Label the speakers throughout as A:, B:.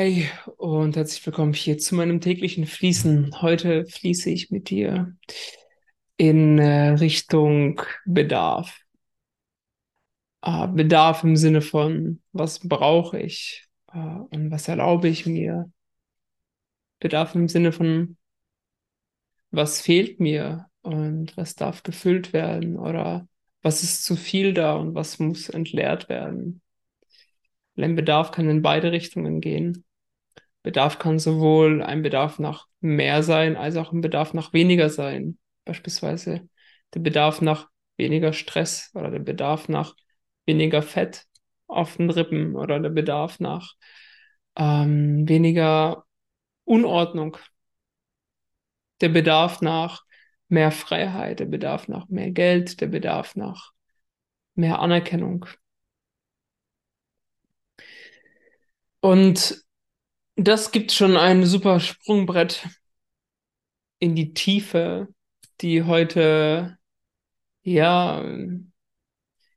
A: Hey und herzlich willkommen hier zu meinem täglichen Fließen. Heute fließe ich mit dir in äh, Richtung Bedarf. Äh, Bedarf im Sinne von, was brauche ich äh, und was erlaube ich mir. Bedarf im Sinne von, was fehlt mir und was darf gefüllt werden oder was ist zu viel da und was muss entleert werden. Ein Bedarf kann in beide Richtungen gehen. Bedarf kann sowohl ein Bedarf nach mehr sein, als auch ein Bedarf nach weniger sein. Beispielsweise der Bedarf nach weniger Stress oder der Bedarf nach weniger Fett auf den Rippen oder der Bedarf nach ähm, weniger Unordnung. Der Bedarf nach mehr Freiheit, der Bedarf nach mehr Geld, der Bedarf nach mehr Anerkennung. Und das gibt schon ein super Sprungbrett in die Tiefe, die heute ja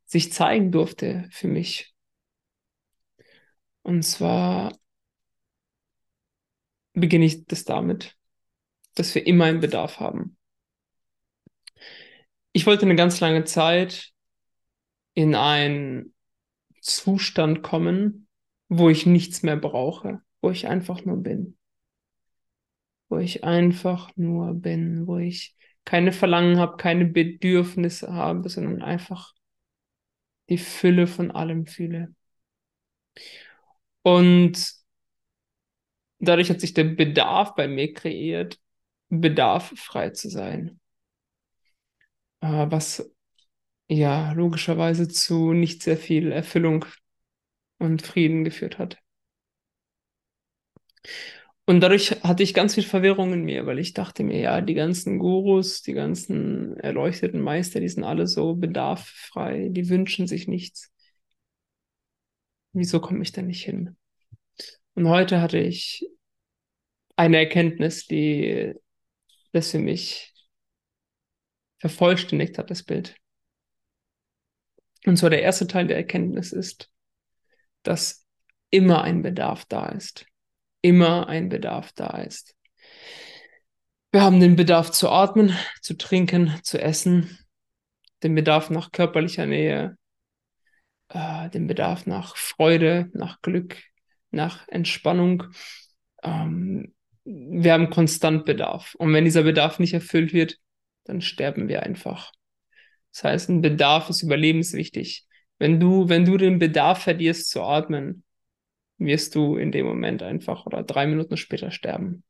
A: sich zeigen durfte für mich. Und zwar beginne ich das damit, dass wir immer einen Bedarf haben. Ich wollte eine ganz lange Zeit in einen Zustand kommen, wo ich nichts mehr brauche, wo ich einfach nur bin. Wo ich einfach nur bin, wo ich keine Verlangen habe, keine Bedürfnisse habe, sondern einfach die Fülle von allem fühle. Und dadurch hat sich der Bedarf bei mir kreiert, bedarffrei zu sein. Äh, was ja logischerweise zu nicht sehr viel Erfüllung und Frieden geführt hat. Und dadurch hatte ich ganz viel Verwirrung in mir, weil ich dachte mir, ja, die ganzen Gurus, die ganzen erleuchteten Meister, die sind alle so bedarffrei, die wünschen sich nichts. Wieso komme ich da nicht hin? Und heute hatte ich eine Erkenntnis, die das für mich vervollständigt hat, das Bild. Und zwar der erste Teil der Erkenntnis ist, dass immer ein Bedarf da ist. Immer ein Bedarf da ist. Wir haben den Bedarf zu atmen, zu trinken, zu essen, den Bedarf nach körperlicher Nähe, äh, den Bedarf nach Freude, nach Glück, nach Entspannung. Ähm, wir haben konstant Bedarf. Und wenn dieser Bedarf nicht erfüllt wird, dann sterben wir einfach. Das heißt, ein Bedarf ist überlebenswichtig. Wenn du, wenn du den Bedarf verlierst zu atmen, wirst du in dem Moment einfach oder drei Minuten später sterben.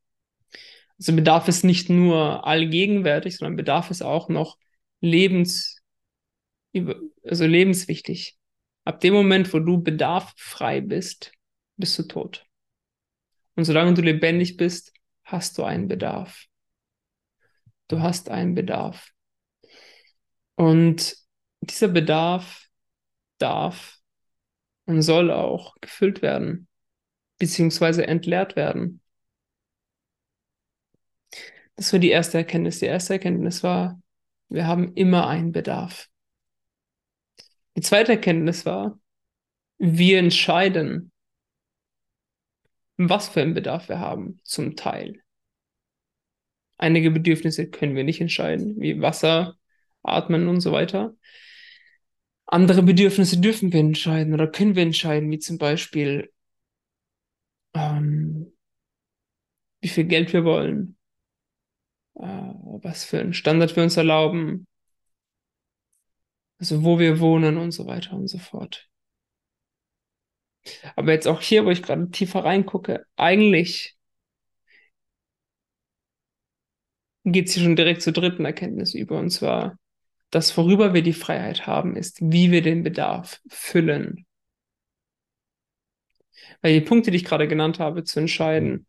A: Also Bedarf ist nicht nur allgegenwärtig, sondern Bedarf ist auch noch lebens, also lebenswichtig. Ab dem Moment, wo du bedarffrei bist, bist du tot. Und solange du lebendig bist, hast du einen Bedarf. Du hast einen Bedarf. Und dieser Bedarf darf und soll auch gefüllt werden, beziehungsweise entleert werden. Das war die erste Erkenntnis. Die erste Erkenntnis war, wir haben immer einen Bedarf. Die zweite Erkenntnis war, wir entscheiden, was für einen Bedarf wir haben, zum Teil. Einige Bedürfnisse können wir nicht entscheiden, wie Wasser, Atmen und so weiter. Andere Bedürfnisse dürfen wir entscheiden oder können wir entscheiden, wie zum Beispiel, ähm, wie viel Geld wir wollen, äh, was für einen Standard wir uns erlauben, also wo wir wohnen und so weiter und so fort. Aber jetzt auch hier, wo ich gerade tiefer reingucke, eigentlich geht es hier schon direkt zur dritten Erkenntnis über, und zwar, das, worüber wir die Freiheit haben, ist, wie wir den Bedarf füllen. Weil die Punkte, die ich gerade genannt habe, zu entscheiden,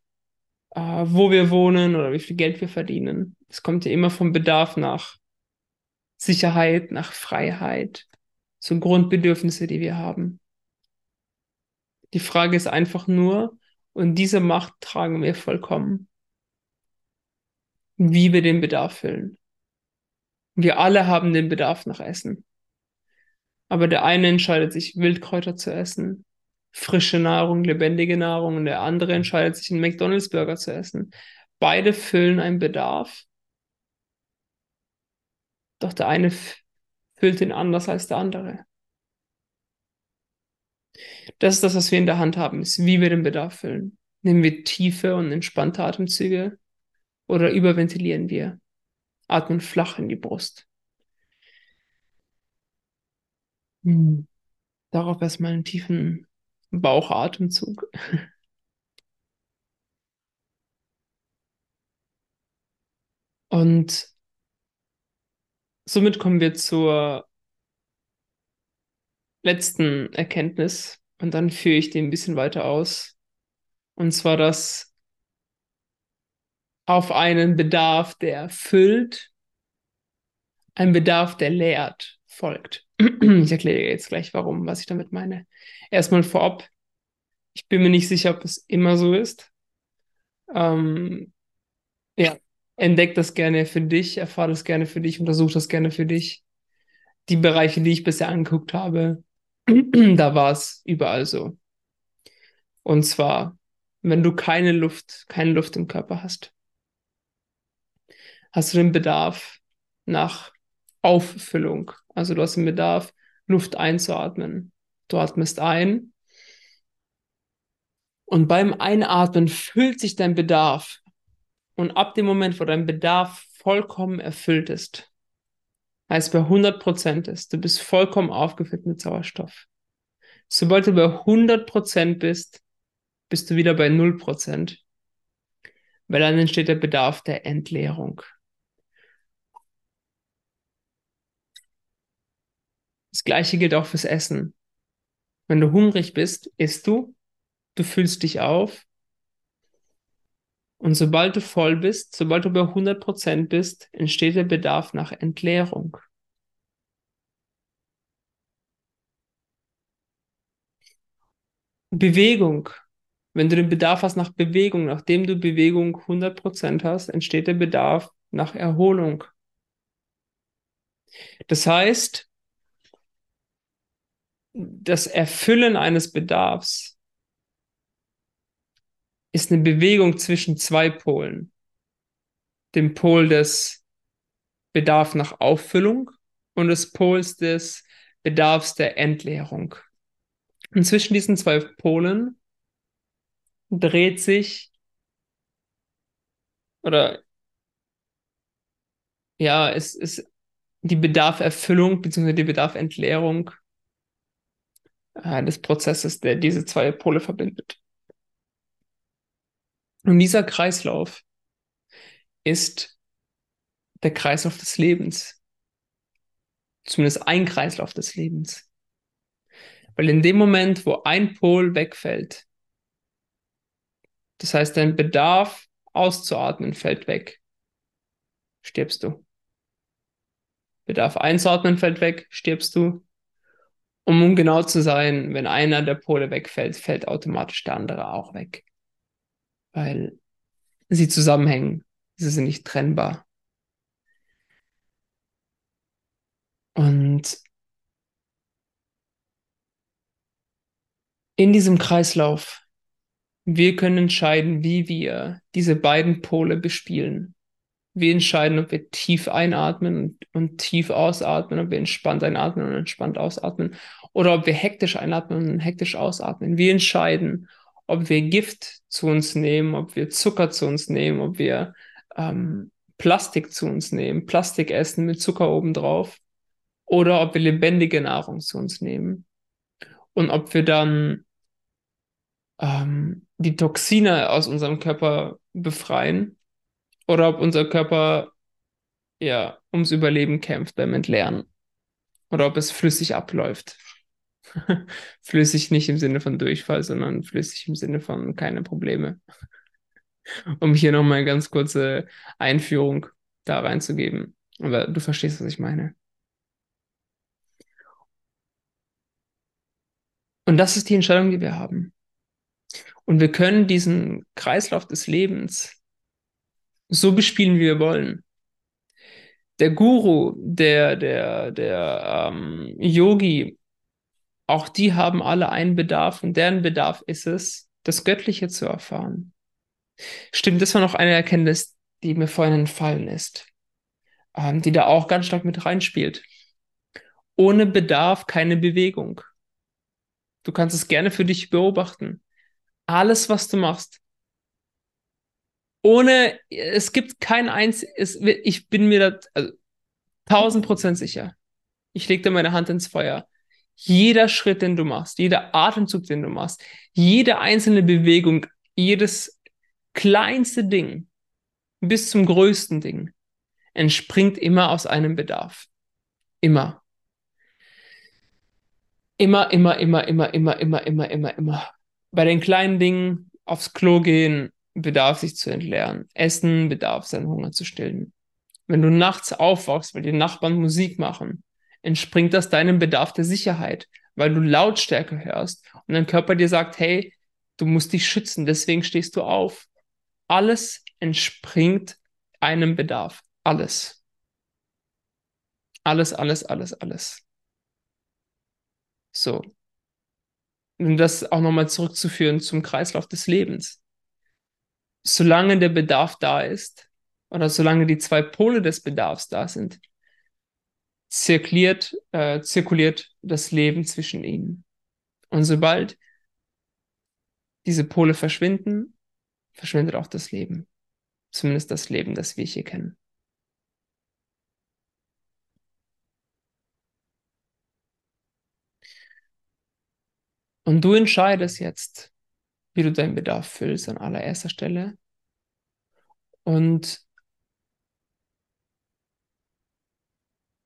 A: äh, wo wir wohnen oder wie viel Geld wir verdienen, es kommt ja immer vom Bedarf nach Sicherheit, nach Freiheit, zu Grundbedürfnisse, die wir haben. Die Frage ist einfach nur, und diese Macht tragen wir vollkommen, wie wir den Bedarf füllen. Wir alle haben den Bedarf nach Essen. Aber der eine entscheidet sich, Wildkräuter zu essen. frische Nahrung, lebendige Nahrung und der andere entscheidet sich, einen McDonalds-Burger zu essen. Beide füllen einen Bedarf, doch der eine füllt ihn anders als der andere. Das ist das, was wir in der Hand haben, ist, wie wir den Bedarf füllen. Nehmen wir tiefe und entspannte Atemzüge oder überventilieren wir? Atmen flach in die Brust. Hm. Darauf erstmal einen tiefen Bauchatemzug. Und somit kommen wir zur letzten Erkenntnis und dann führe ich den ein bisschen weiter aus. Und zwar, dass auf einen Bedarf, der erfüllt, ein Bedarf, der lehrt, folgt. Ich erkläre jetzt gleich, warum, was ich damit meine. Erstmal vorab, ich bin mir nicht sicher, ob es immer so ist. Ähm, ja, entdeck das gerne für dich, erfahre das gerne für dich, untersuche das gerne für dich. Die Bereiche, die ich bisher angeguckt habe, da war es überall so. Und zwar, wenn du keine Luft, keine Luft im Körper hast, hast du den Bedarf nach Auffüllung. Also du hast den Bedarf, Luft einzuatmen. Du atmest ein und beim Einatmen füllt sich dein Bedarf. Und ab dem Moment, wo dein Bedarf vollkommen erfüllt ist, heißt bei 100 Prozent ist, du bist vollkommen aufgefüllt mit Sauerstoff. Sobald du bei 100 Prozent bist, bist du wieder bei 0 Prozent. Weil dann entsteht der Bedarf der Entleerung. Das gleiche gilt auch fürs Essen. Wenn du hungrig bist, isst du, du füllst dich auf. Und sobald du voll bist, sobald du bei 100% bist, entsteht der Bedarf nach Entleerung. Bewegung. Wenn du den Bedarf hast nach Bewegung, nachdem du Bewegung 100% hast, entsteht der Bedarf nach Erholung. Das heißt, das Erfüllen eines Bedarfs ist eine Bewegung zwischen zwei Polen. Dem Pol des Bedarfs nach Auffüllung und des Pols des Bedarfs der Entleerung. Und zwischen diesen zwei Polen dreht sich oder ja, es ist die Bedarferfüllung bzw. die Bedarfentleerung äh, des Prozesses, der diese zwei Pole verbindet. Und dieser Kreislauf ist der Kreislauf des Lebens. Zumindest ein Kreislauf des Lebens. Weil in dem Moment, wo ein Pol wegfällt, das heißt, dein Bedarf auszuatmen fällt weg, stirbst du. Bedarf einzuatmen fällt weg, stirbst du. Um genau zu sein, wenn einer der Pole wegfällt, fällt automatisch der andere auch weg. Weil sie zusammenhängen. Sie sind nicht trennbar. Und in diesem Kreislauf, wir können entscheiden, wie wir diese beiden Pole bespielen. Wir entscheiden, ob wir tief einatmen und, und tief ausatmen, ob wir entspannt einatmen und entspannt ausatmen oder ob wir hektisch einatmen und hektisch ausatmen. Wir entscheiden, ob wir Gift zu uns nehmen, ob wir Zucker zu uns nehmen, ob wir ähm, Plastik zu uns nehmen, Plastik essen mit Zucker obendrauf oder ob wir lebendige Nahrung zu uns nehmen und ob wir dann ähm, die Toxine aus unserem Körper befreien oder ob unser Körper ja ums Überleben kämpft beim Entleeren oder ob es flüssig abläuft. flüssig nicht im Sinne von Durchfall, sondern flüssig im Sinne von keine Probleme. um hier nochmal eine ganz kurze Einführung da reinzugeben. Aber du verstehst, was ich meine. Und das ist die Entscheidung, die wir haben. Und wir können diesen Kreislauf des Lebens so bespielen, wie wir wollen. Der Guru, der, der, der ähm, Yogi Auch die haben alle einen Bedarf und deren Bedarf ist es, das Göttliche zu erfahren. Stimmt, das war noch eine Erkenntnis, die mir vorhin entfallen ist, ähm, die da auch ganz stark mit reinspielt. Ohne Bedarf keine Bewegung. Du kannst es gerne für dich beobachten. Alles, was du machst, ohne, es gibt kein eins, es, ich bin mir da also, tausend Prozent sicher. Ich lege da meine Hand ins Feuer. Jeder Schritt, den du machst, jeder Atemzug, den du machst, jede einzelne Bewegung, jedes kleinste Ding bis zum größten Ding entspringt immer aus einem Bedarf. Immer. Immer, immer, immer, immer, immer, immer, immer, immer, immer. Bei den kleinen Dingen aufs Klo gehen, bedarf sich zu entleeren. Essen bedarf seinen Hunger zu stillen. Wenn du nachts aufwachst, weil die Nachbarn Musik machen, entspringt das deinem Bedarf der Sicherheit, weil du Lautstärke hörst und dein Körper dir sagt, hey, du musst dich schützen, deswegen stehst du auf. Alles entspringt einem Bedarf. Alles. Alles, alles, alles, alles. So. Und das auch nochmal zurückzuführen zum Kreislauf des Lebens. Solange der Bedarf da ist, oder solange die zwei Pole des Bedarfs da sind, zirkuliert, äh, zirkuliert das Leben zwischen ihnen. Und sobald diese Pole verschwinden, verschwindet auch das Leben. Zumindest das Leben, das wir hier kennen. Und du entscheidest jetzt, wie du deinen Bedarf füllst an allererster Stelle. Und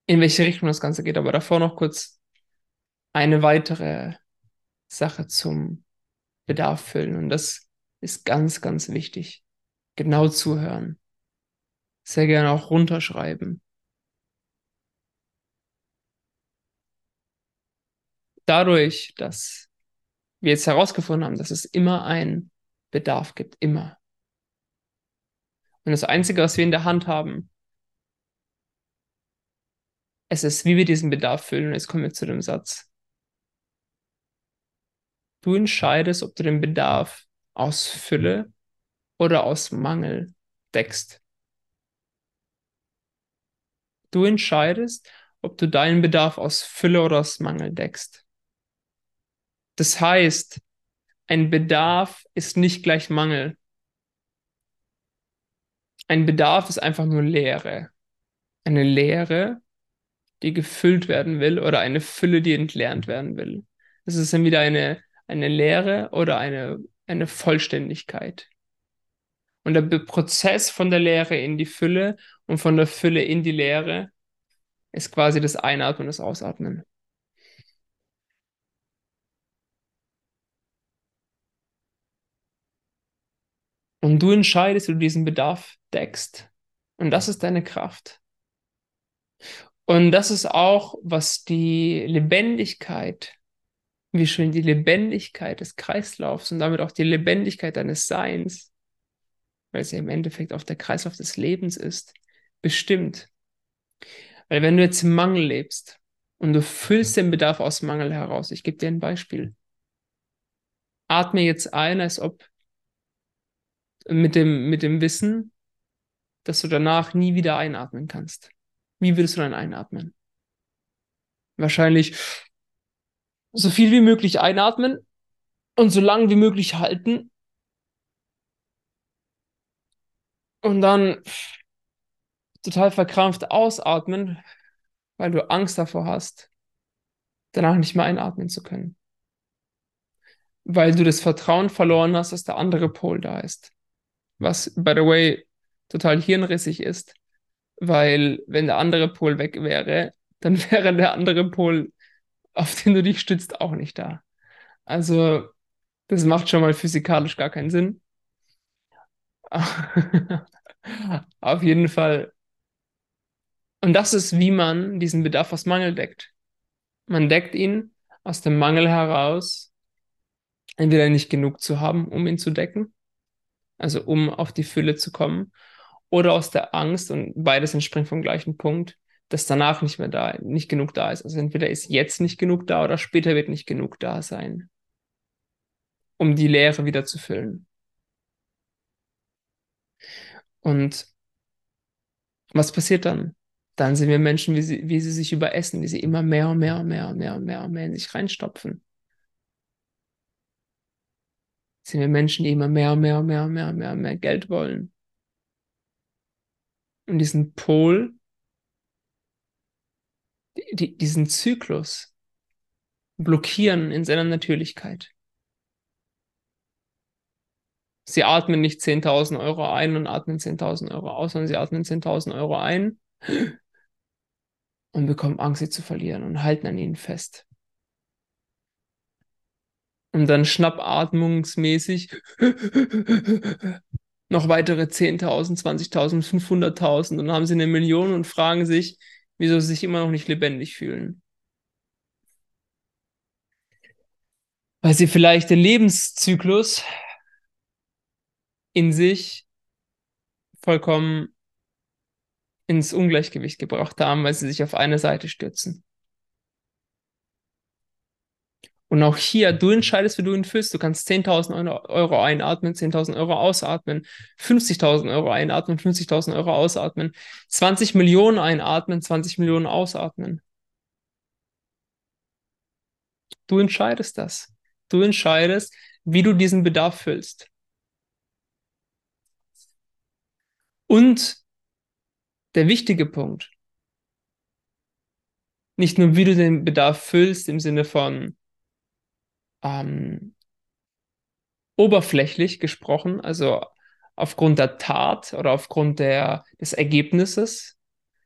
A: in welche Richtung das Ganze geht. Aber davor noch kurz eine weitere Sache zum Bedarf füllen. Und das ist ganz, ganz wichtig. Genau zuhören. Sehr gerne auch runterschreiben. Dadurch, dass wir jetzt herausgefunden haben, dass es immer einen Bedarf gibt, immer. Und das Einzige, was wir in der Hand haben, es ist, wie wir diesen Bedarf füllen. Und jetzt kommen wir zu dem Satz. Du entscheidest, ob du den Bedarf aus Fülle oder aus Mangel deckst. Du entscheidest, ob du deinen Bedarf aus Fülle oder aus Mangel deckst. Das heißt, ein Bedarf ist nicht gleich Mangel. Ein Bedarf ist einfach nur Leere. Eine Leere, die gefüllt werden will oder eine Fülle, die entlernt werden will. Das ist dann wieder eine, eine Leere oder eine, eine Vollständigkeit. Und der Prozess von der Leere in die Fülle und von der Fülle in die Leere ist quasi das Einatmen und das Ausatmen. Und du entscheidest, wie du diesen Bedarf deckst. Und das ist deine Kraft. Und das ist auch, was die Lebendigkeit, wie schön die Lebendigkeit des Kreislaufs und damit auch die Lebendigkeit deines Seins, weil es ja im Endeffekt auch der Kreislauf des Lebens ist, bestimmt. Weil wenn du jetzt im Mangel lebst und du füllst den Bedarf aus Mangel heraus, ich gebe dir ein Beispiel. Atme jetzt ein, als ob mit dem, mit dem Wissen, dass du danach nie wieder einatmen kannst. Wie würdest du dann einatmen? Wahrscheinlich so viel wie möglich einatmen und so lang wie möglich halten. Und dann total verkrampft ausatmen, weil du Angst davor hast, danach nicht mehr einatmen zu können. Weil du das Vertrauen verloren hast, dass der andere Pol da ist was, by the way, total hirnrissig ist, weil wenn der andere Pol weg wäre, dann wäre der andere Pol, auf den du dich stützt, auch nicht da. Also, das macht schon mal physikalisch gar keinen Sinn. auf jeden Fall. Und das ist, wie man diesen Bedarf aus Mangel deckt. Man deckt ihn aus dem Mangel heraus, entweder nicht genug zu haben, um ihn zu decken, also um auf die Fülle zu kommen, oder aus der Angst, und beides entspringt vom gleichen Punkt, dass danach nicht mehr da, nicht genug da ist. Also entweder ist jetzt nicht genug da oder später wird nicht genug da sein, um die Leere wieder zu füllen. Und was passiert dann? Dann sehen wir Menschen, wie sie, wie sie sich überessen, wie sie immer mehr und mehr und mehr und mehr und mehr und mehr in sich reinstopfen. Sehen wir Menschen, die immer mehr und mehr und mehr und mehr mehr mehr Geld wollen. Und diesen Pol, die, diesen Zyklus blockieren in seiner Natürlichkeit. Sie atmen nicht 10.000 Euro ein und atmen 10.000 Euro aus, sondern sie atmen 10.000 Euro ein und bekommen Angst, sie zu verlieren und halten an ihnen fest. Und dann schnappatmungsmäßig noch weitere 10.000, 20.000, 500.000 und dann haben sie eine Million und fragen sich, wieso sie sich immer noch nicht lebendig fühlen. Weil sie vielleicht den Lebenszyklus in sich vollkommen ins Ungleichgewicht gebracht haben, weil sie sich auf eine Seite stürzen. Und auch hier, du entscheidest, wie du ihn füllst. Du kannst 10.000 Euro einatmen, 10.000 Euro ausatmen, 50.000 Euro einatmen, 50.000 Euro ausatmen, 20 Millionen einatmen, 20 Millionen ausatmen. Du entscheidest das. Du entscheidest, wie du diesen Bedarf füllst. Und der wichtige Punkt, nicht nur wie du den Bedarf füllst im Sinne von ähm, oberflächlich gesprochen, also aufgrund der Tat oder aufgrund der, des Ergebnisses,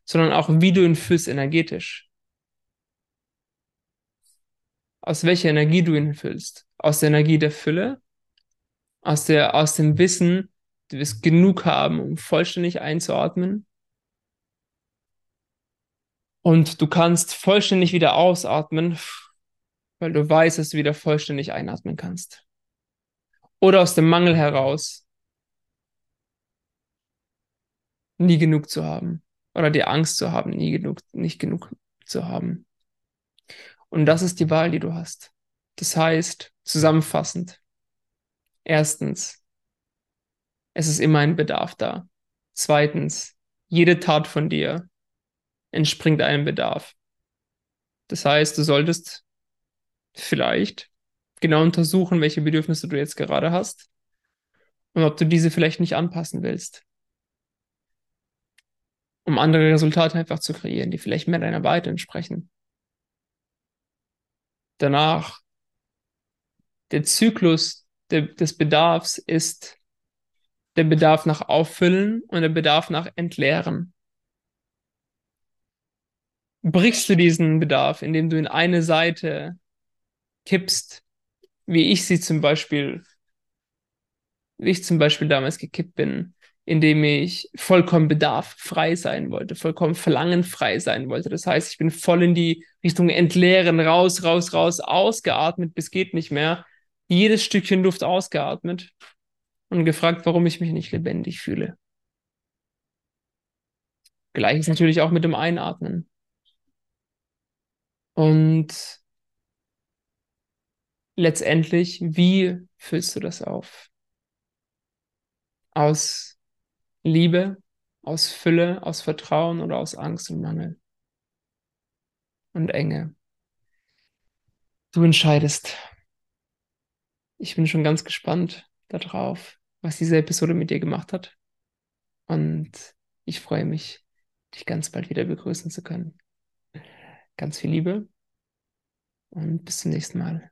A: sondern auch wie du ihn fühlst energetisch. Aus welcher Energie du ihn füllst. Aus der Energie der Fülle, aus, der, aus dem Wissen, du wirst genug haben, um vollständig einzuatmen. Und du kannst vollständig wieder ausatmen, weil du weißt, dass du wieder vollständig einatmen kannst. Oder aus dem Mangel heraus, nie genug zu haben. Oder die Angst zu haben, nie genug, nicht genug zu haben. Und das ist die Wahl, die du hast. Das heißt, zusammenfassend, erstens, es ist immer ein Bedarf da. Zweitens, jede Tat von dir entspringt einem Bedarf. Das heißt, du solltest vielleicht genau untersuchen, welche Bedürfnisse du jetzt gerade hast und ob du diese vielleicht nicht anpassen willst, um andere Resultate einfach zu kreieren, die vielleicht mehr deiner Wahrheit entsprechen. Danach, der Zyklus de des Bedarfs ist der Bedarf nach Auffüllen und der Bedarf nach Entleeren. Brichst du diesen Bedarf, indem du in eine Seite kippst, wie ich sie zum Beispiel, wie ich zum Beispiel damals gekippt bin, indem ich vollkommen bedarffrei sein wollte, vollkommen verlangenfrei sein wollte. Das heißt, ich bin voll in die Richtung Entleeren, raus, raus, raus, ausgeatmet, bis geht nicht mehr. Jedes Stückchen Luft ausgeatmet und gefragt, warum ich mich nicht lebendig fühle. Gleiches natürlich auch mit dem Einatmen. Und letztendlich, wie füllst du das auf? Aus Liebe, aus Fülle, aus Vertrauen oder aus Angst und Mangel und Enge? Du entscheidest. Ich bin schon ganz gespannt darauf, was diese Episode mit dir gemacht hat. Und ich freue mich, dich ganz bald wieder begrüßen zu können. Ganz viel Liebe und bis zum nächsten Mal.